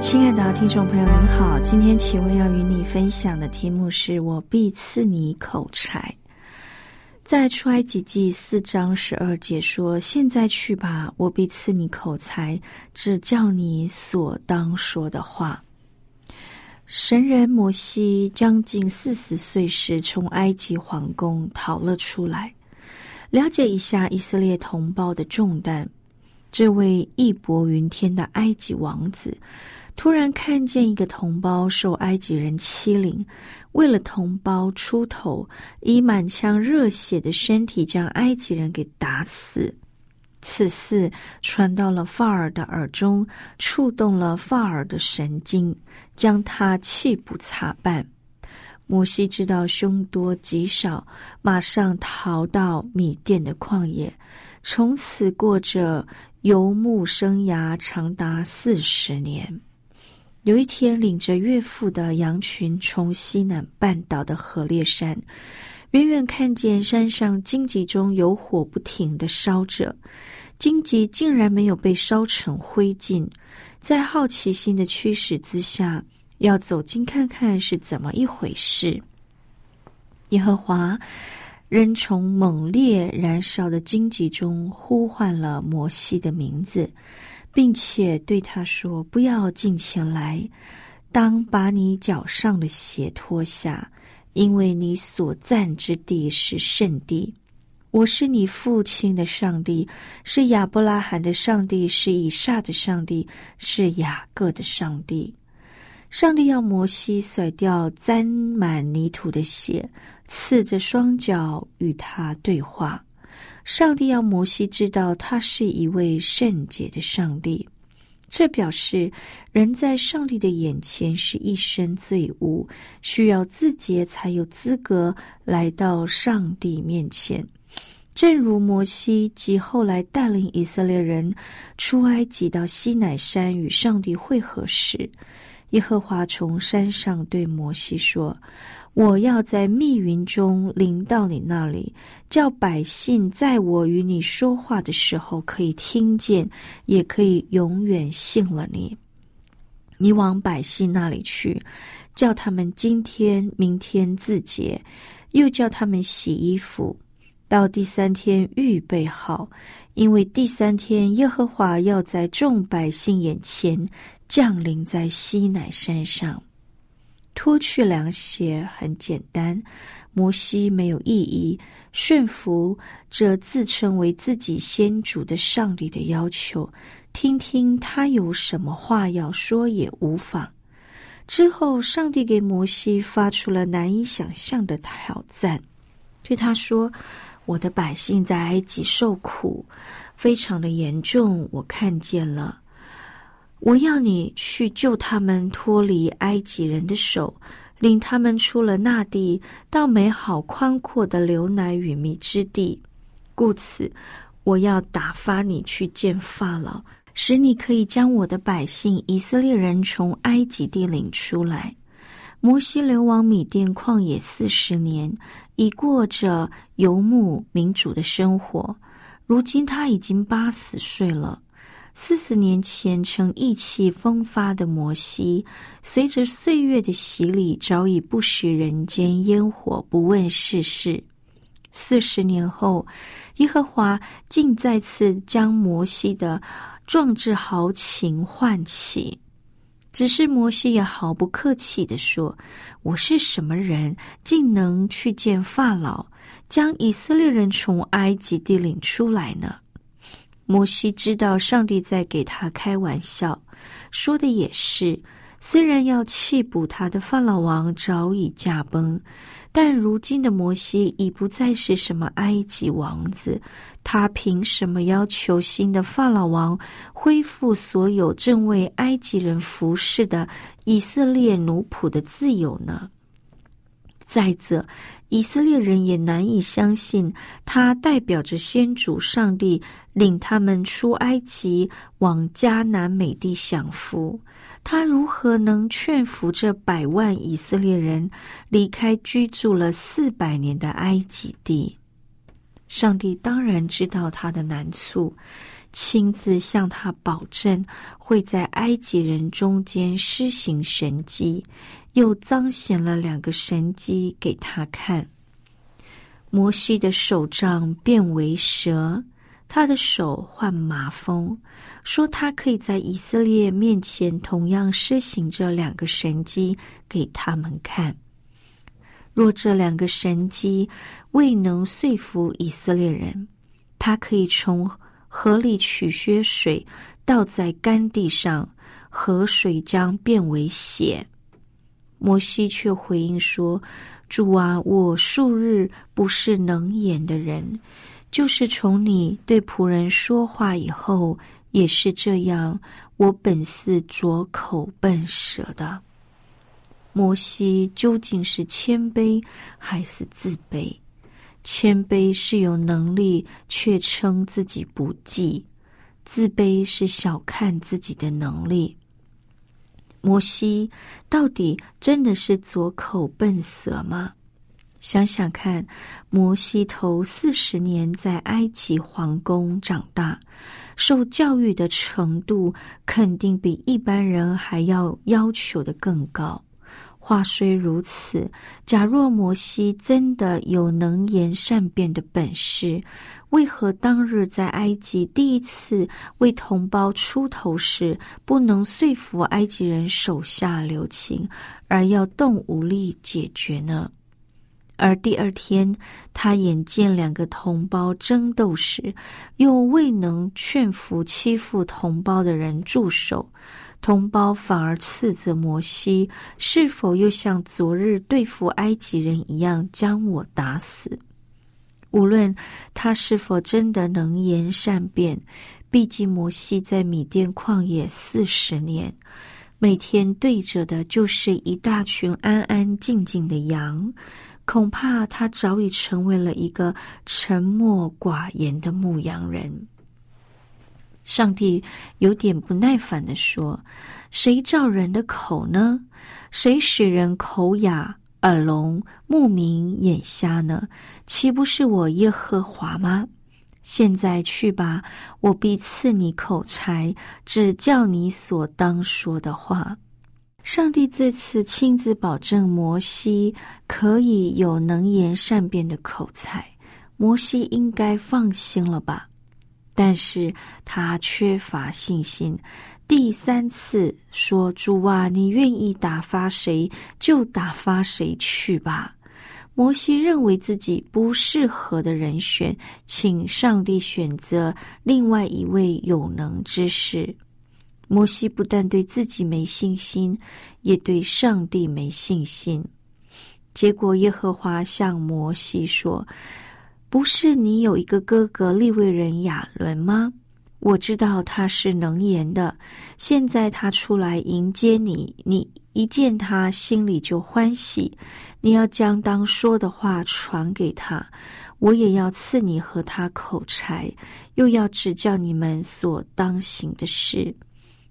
亲爱的听众朋友，您好！今天启文要与你分享的题目是我必赐你口才。在出埃及记四章十二节说：“现在去吧，我必赐你口才，只叫你所当说的话。”神人摩西将近四十岁时，从埃及皇宫逃了出来，了解一下以色列同胞的重担。这位义薄云天的埃及王子。突然看见一个同胞受埃及人欺凌，为了同胞出头，以满腔热血的身体将埃及人给打死。此事传到了法尔的耳中，触动了法尔的神经，将他气不擦半。摩西知道凶多吉少，马上逃到米甸的旷野，从此过着游牧生涯，长达四十年。有一天，领着岳父的羊群从西南半岛的河烈山，远远看见山上荆棘中有火不停的烧着，荆棘竟然没有被烧成灰烬。在好奇心的驱使之下，要走近看看是怎么一回事。耶和华仍从猛烈燃烧的荆棘中呼唤了摩西的名字。并且对他说：“不要进前来，当把你脚上的鞋脱下，因为你所站之地是圣地。我是你父亲的上帝，是亚伯拉罕的上帝，是以撒的上帝，是雅各的上帝。上帝要摩西甩掉沾满泥土的鞋，赤着双脚与他对话。”上帝要摩西知道，他是一位圣洁的上帝。这表示人在上帝的眼前是一身罪污，需要自洁才有资格来到上帝面前。正如摩西及后来带领以色列人出埃及到西乃山与上帝会合时，耶和华从山上对摩西说。我要在密云中临到你那里，叫百姓在我与你说话的时候可以听见，也可以永远信了你。你往百姓那里去，叫他们今天、明天自洁，又叫他们洗衣服，到第三天预备好，因为第三天耶和华要在众百姓眼前降临在西乃山上。脱去凉鞋很简单，摩西没有异议，顺服这自称为自己先主的上帝的要求，听听他有什么话要说也无妨。之后，上帝给摩西发出了难以想象的挑战，对他说：“我的百姓在埃及受苦，非常的严重，我看见了。”我要你去救他们脱离埃及人的手，领他们出了那地，到美好宽阔的流奶与蜜之地。故此，我要打发你去见法老，使你可以将我的百姓以色列人从埃及地领出来。摩西流亡米甸旷野四十年，已过着游牧民主的生活。如今他已经八十岁了。四十年前曾意气风发的摩西，随着岁月的洗礼，早已不食人间烟火，不问世事。四十年后，耶和华竟再次将摩西的壮志豪情唤起。只是摩西也毫不客气的说：“我是什么人，竟能去见法老，将以色列人从埃及地领出来呢？”摩西知道上帝在给他开玩笑，说的也是。虽然要弃捕他的法老王早已驾崩，但如今的摩西已不再是什么埃及王子，他凭什么要求新的法老王恢复所有正为埃及人服侍的以色列奴仆的自由呢？再者，以色列人也难以相信，他代表着先主上帝领他们出埃及，往迦南美地享福。他如何能劝服这百万以色列人离开居住了四百年的埃及地？上帝当然知道他的难处，亲自向他保证会在埃及人中间施行神迹，又彰显了两个神迹给他看：摩西的手杖变为蛇。他的手患麻风，说他可以在以色列面前同样施行这两个神迹给他们看。若这两个神迹未能说服以色列人，他可以从河里取些水倒在干地上，河水将变为血。摩西却回应说：“主啊，我数日不是能言的人。”就是从你对仆人说话以后，也是这样。我本是拙口笨舌的。摩西究竟是谦卑还是自卑？谦卑是有能力却称自己不济，自卑是小看自己的能力。摩西到底真的是左口笨舌吗？想想看，摩西头四十年在埃及皇宫长大，受教育的程度肯定比一般人还要要求的更高。话虽如此，假若摩西真的有能言善辩的本事，为何当日在埃及第一次为同胞出头时，不能说服埃及人手下留情，而要动武力解决呢？而第二天，他眼见两个同胞争斗时，又未能劝服欺负同胞的人住手，同胞反而斥责摩西：是否又像昨日对付埃及人一样将我打死？无论他是否真的能言善辩，毕竟摩西在米甸旷野四十年，每天对着的就是一大群安安静静的羊。恐怕他早已成为了一个沉默寡言的牧羊人。上帝有点不耐烦的说：“谁造人的口呢？谁使人口哑、耳聋、目明、眼瞎呢？岂不是我耶和华吗？现在去吧，我必赐你口才，只叫你所当说的话。”上帝这次亲自保证摩西可以有能言善辩的口才，摩西应该放心了吧？但是他缺乏信心，第三次说：“主啊，你愿意打发谁就打发谁去吧。”摩西认为自己不适合的人选，请上帝选择另外一位有能之士。摩西不但对自己没信心，也对上帝没信心。结果，耶和华向摩西说：“不是你有一个哥哥利未人亚伦吗？我知道他是能言的。现在他出来迎接你，你一见他，心里就欢喜。你要将当说的话传给他，我也要赐你和他口才，又要指教你们所当行的事。”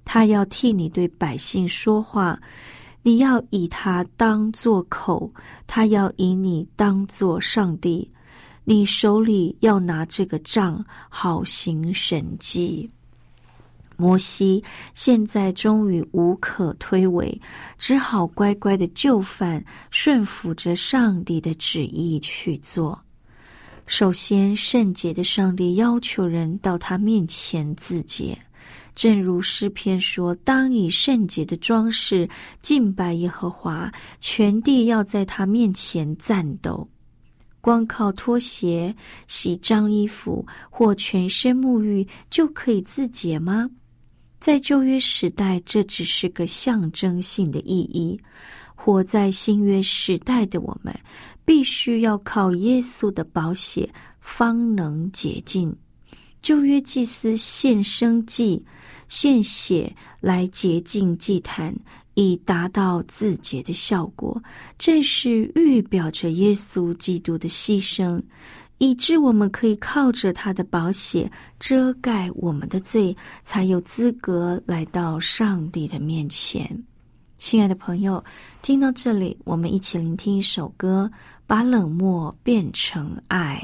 他要替你对百姓说话，你要以他当作口，他要以你当作上帝。你手里要拿这个杖，好行神迹。摩西现在终于无可推诿，只好乖乖的就范，顺服着上帝的旨意去做。首先，圣洁的上帝要求人到他面前自洁，正如诗篇说：“当以圣洁的装饰敬拜耶和华，全地要在他面前战斗。”光靠拖鞋、洗脏衣服或全身沐浴就可以自洁吗？在旧约时代，这只是个象征性的意义；活在新约时代的我们。必须要靠耶稣的宝血方能洁净。旧约祭司献生祭、献血来洁净祭坛，以达到自洁的效果。正是预表着耶稣基督的牺牲，以致我们可以靠着他的宝血遮盖我们的罪，才有资格来到上帝的面前。亲爱的朋友，听到这里，我们一起聆听一首歌。把冷漠变成爱。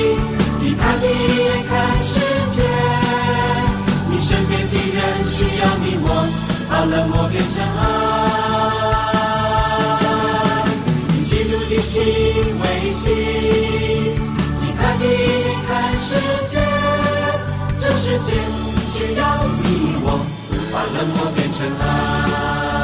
心为心，你看你看世界。这世界。需要你我把冷漠变成爱。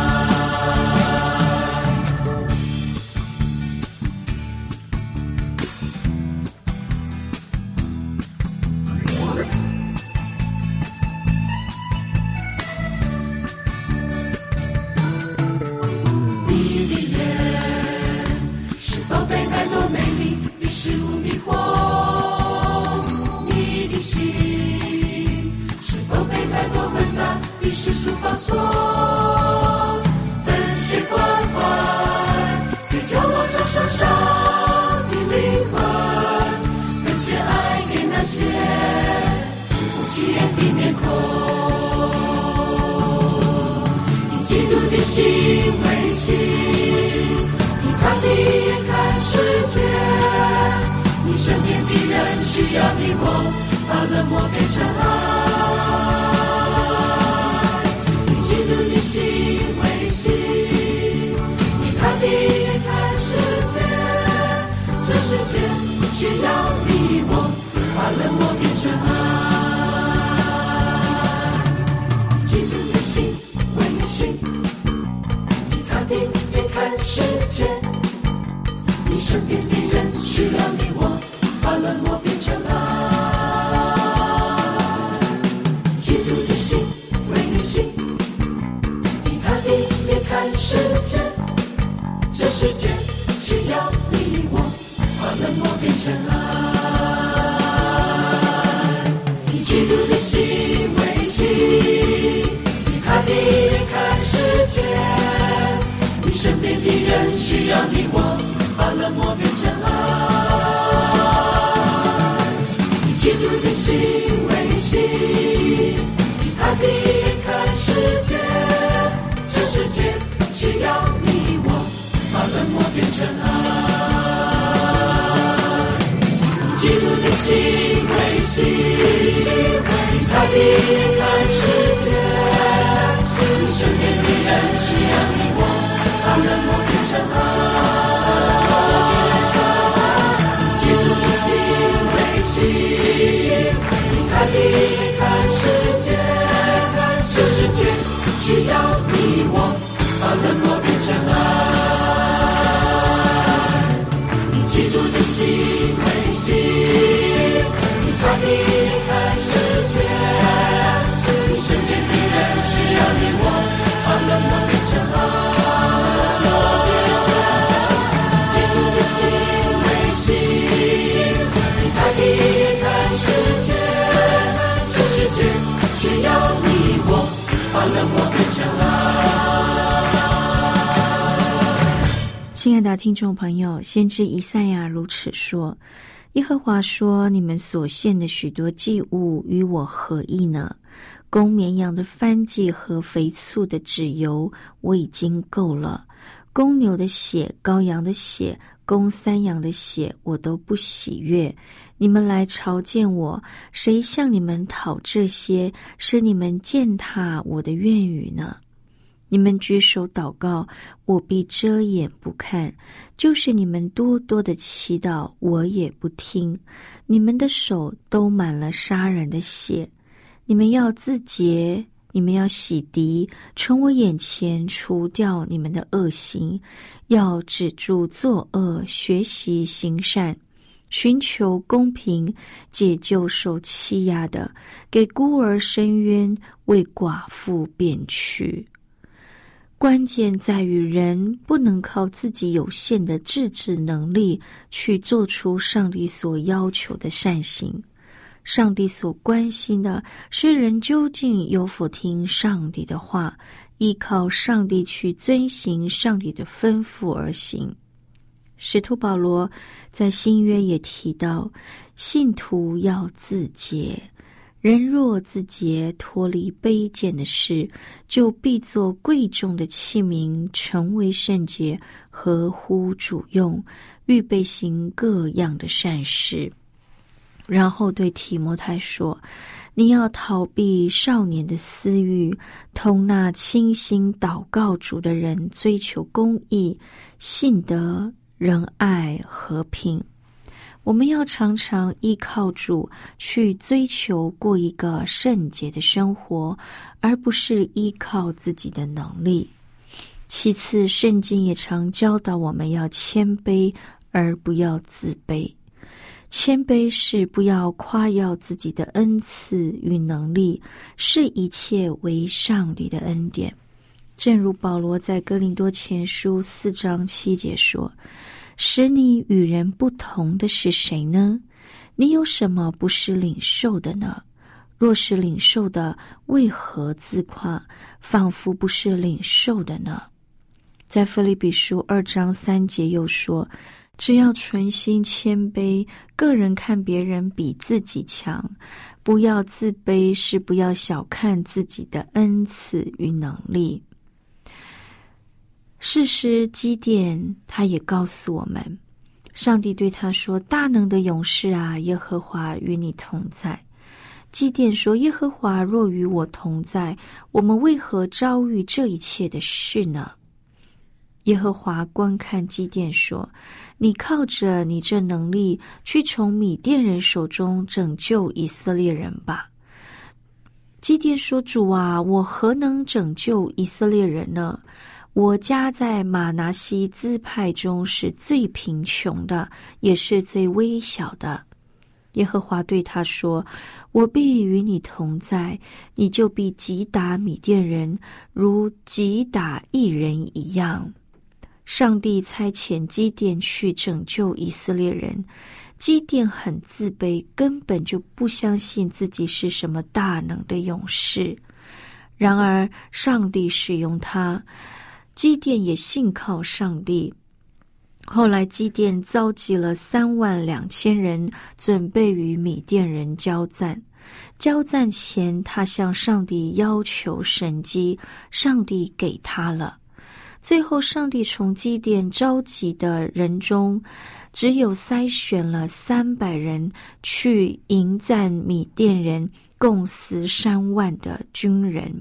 心为心，以他的眼看世界。你身边的人需要你我，把冷漠变成爱。以基督的心为心，你他地眼看世界。这世界需要你我，把冷漠变成爱。以基督的心为心。世界，你身边的人需要你我，把冷漠变成爱。世界需要你我，把冷漠变成爱。以基督的心为心，以他的眼看世界。你身边的人需要你我，把冷漠变成爱。以基督的心为心，以他的眼看世界。这世界需要，变成爱。以基督的心为心，以他的眼看世界。身边的人需要爱的听众朋友，先知以赛亚如此说：“耶和华说，你们所献的许多祭物与我何异呢？公绵羊的番祭和肥醋的脂油，我已经够了；公牛的血、羔羊的血。”公三羊的血，我都不喜悦。你们来朝见我，谁向你们讨这些，使你们践踏我的愿语呢？你们举手祷告，我必遮掩不看；就是你们多多的祈祷，我也不听。你们的手都满了杀人的血，你们要自洁。你们要洗涤，从我眼前除掉你们的恶行，要止住作恶，学习行善，寻求公平，解救受欺压的，给孤儿伸冤，为寡妇辩屈。关键在于人不能靠自己有限的自制能力去做出上帝所要求的善行。上帝所关心的是人究竟有否听上帝的话，依靠上帝去遵行上帝的吩咐而行。使徒保罗在新约也提到，信徒要自洁，人若自洁，脱离卑贱的事，就必做贵重的器皿，成为圣洁，合乎主用，预备行各样的善事。然后对提摩太说：“你要逃避少年的私欲，同那清心祷告主的人追求公义、信德、仁爱、和平。我们要常常依靠主去追求过一个圣洁的生活，而不是依靠自己的能力。其次，圣经也常教导我们要谦卑，而不要自卑。”谦卑是不要夸耀自己的恩赐与能力，是一切为上帝的恩典。正如保罗在哥林多前书四章七节说：“使你与人不同的是谁呢？你有什么不是领受的呢？若是领受的，为何自夸，仿佛不是领受的呢？”在腓利比书二章三节又说。只要存心谦卑，个人看别人比自己强，不要自卑，是不要小看自己的恩赐与能力。事实基甸他也告诉我们，上帝对他说：“大能的勇士啊，耶和华与你同在。”基甸说：“耶和华若与我同在，我们为何遭遇这一切的事呢？”耶和华观看基甸说：“你靠着你这能力，去从米甸人手中拯救以色列人吧。”基甸说：“主啊，我何能拯救以色列人呢？我家在马拿西支派中是最贫穷的，也是最微小的。”耶和华对他说：“我必与你同在，你就必击打米甸人，如击打一人一样。”上帝差遣基甸去拯救以色列人，基甸很自卑，根本就不相信自己是什么大能的勇士。然而，上帝使用他，基甸也信靠上帝。后来，基甸召集了三万两千人，准备与米甸人交战。交战前，他向上帝要求神机，上帝给他了。最后，上帝从基甸召集的人中，只有筛选了三百人去迎战米甸人，共十三万的军人。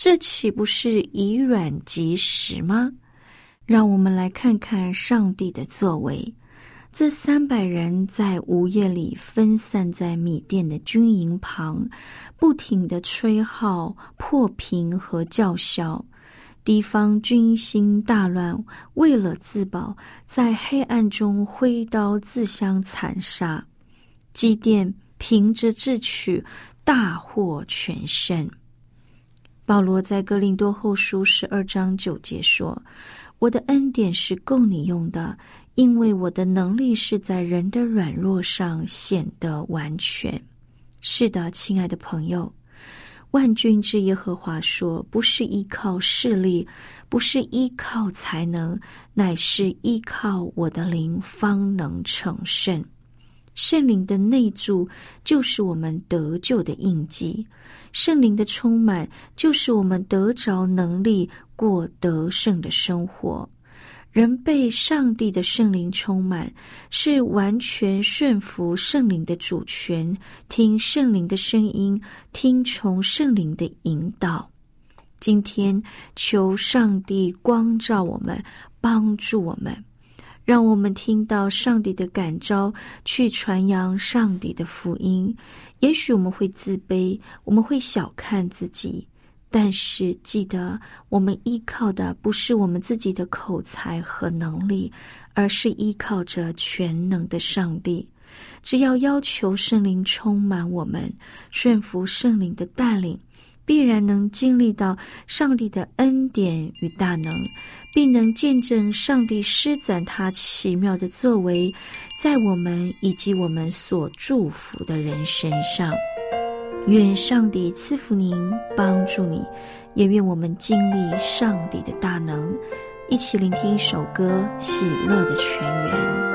这岂不是以软击实吗？让我们来看看上帝的作为。这三百人在午夜里分散在米甸的军营旁，不停的吹号、破瓶和叫嚣。敌方军心大乱，为了自保，在黑暗中挥刀自相残杀。基甸凭着智取，大获全胜。保罗在哥林多后书十二章九节说：“我的恩典是够你用的，因为我的能力是在人的软弱上显得完全。”是的，亲爱的朋友，万军之耶和华说：“不是依靠势力，不是依靠才能，乃是依靠我的灵，方能成圣。”圣灵的内住就是我们得救的印记，圣灵的充满就是我们得着能力过得胜的生活。人被上帝的圣灵充满，是完全顺服圣灵的主权，听圣灵的声音，听从圣灵的引导。今天求上帝光照我们，帮助我们。让我们听到上帝的感召，去传扬上帝的福音。也许我们会自卑，我们会小看自己，但是记得，我们依靠的不是我们自己的口才和能力，而是依靠着全能的上帝。只要要求圣灵充满我们，顺服圣灵的带领。必然能经历到上帝的恩典与大能，并能见证上帝施展他奇妙的作为，在我们以及我们所祝福的人身上。愿上帝赐福您，帮助你，也愿我们经历上帝的大能。一起聆听一首歌，《喜乐的泉源》。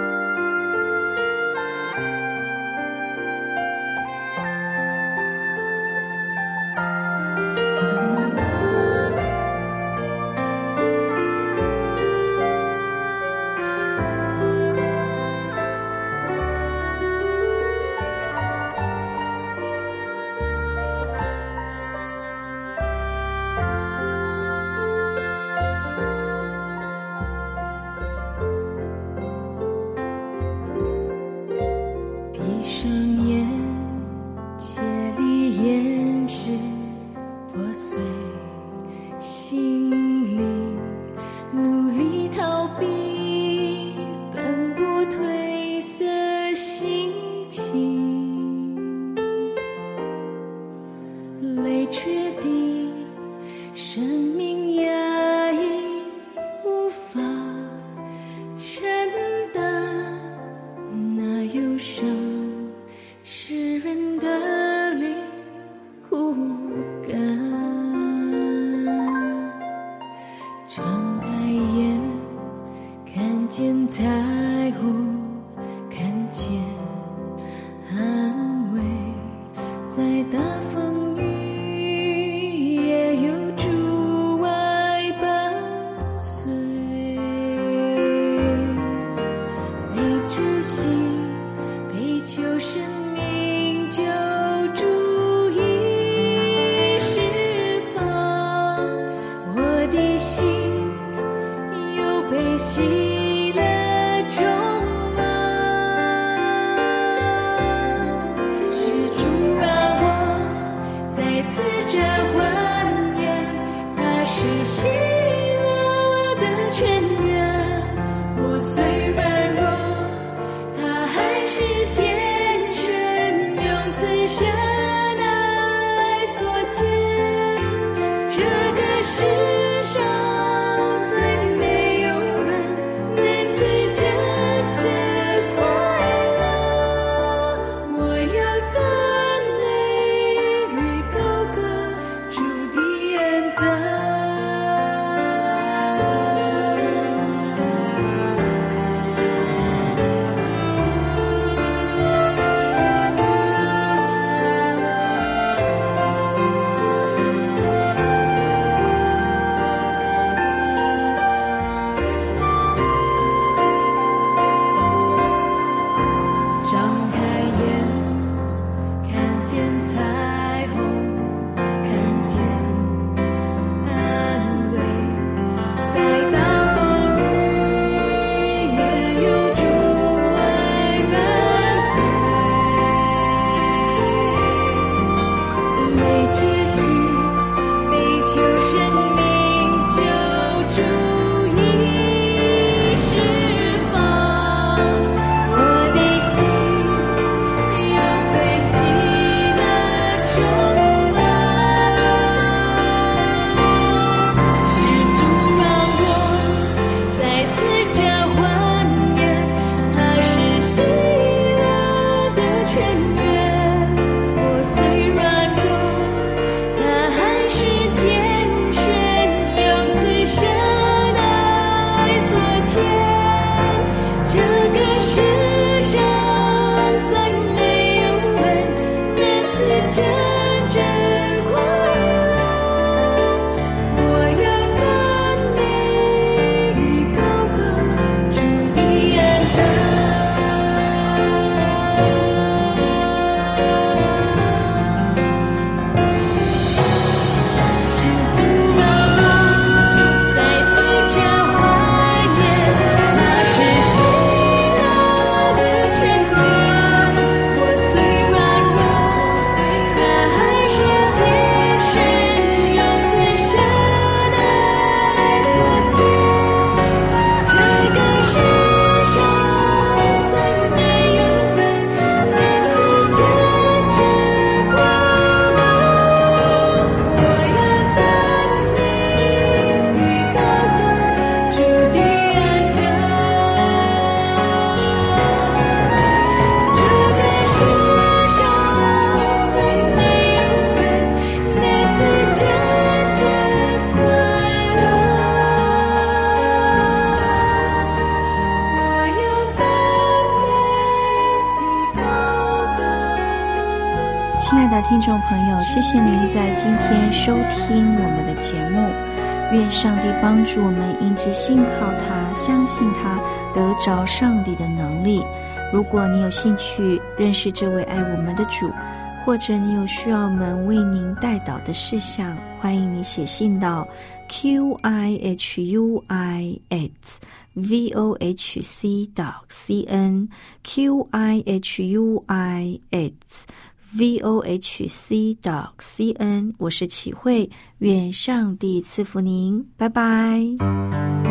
收听我们的节目。愿上帝帮助我们，因着信靠他、相信他，得着上帝的能力。如果你有兴趣认识这位爱我们的主，或者你有需要我们为您代祷的事项，欢迎你写信到 q i h u i s v o h c dot c n q i h u i s v o h c dot c n。我是启慧，愿上帝赐福您，拜拜。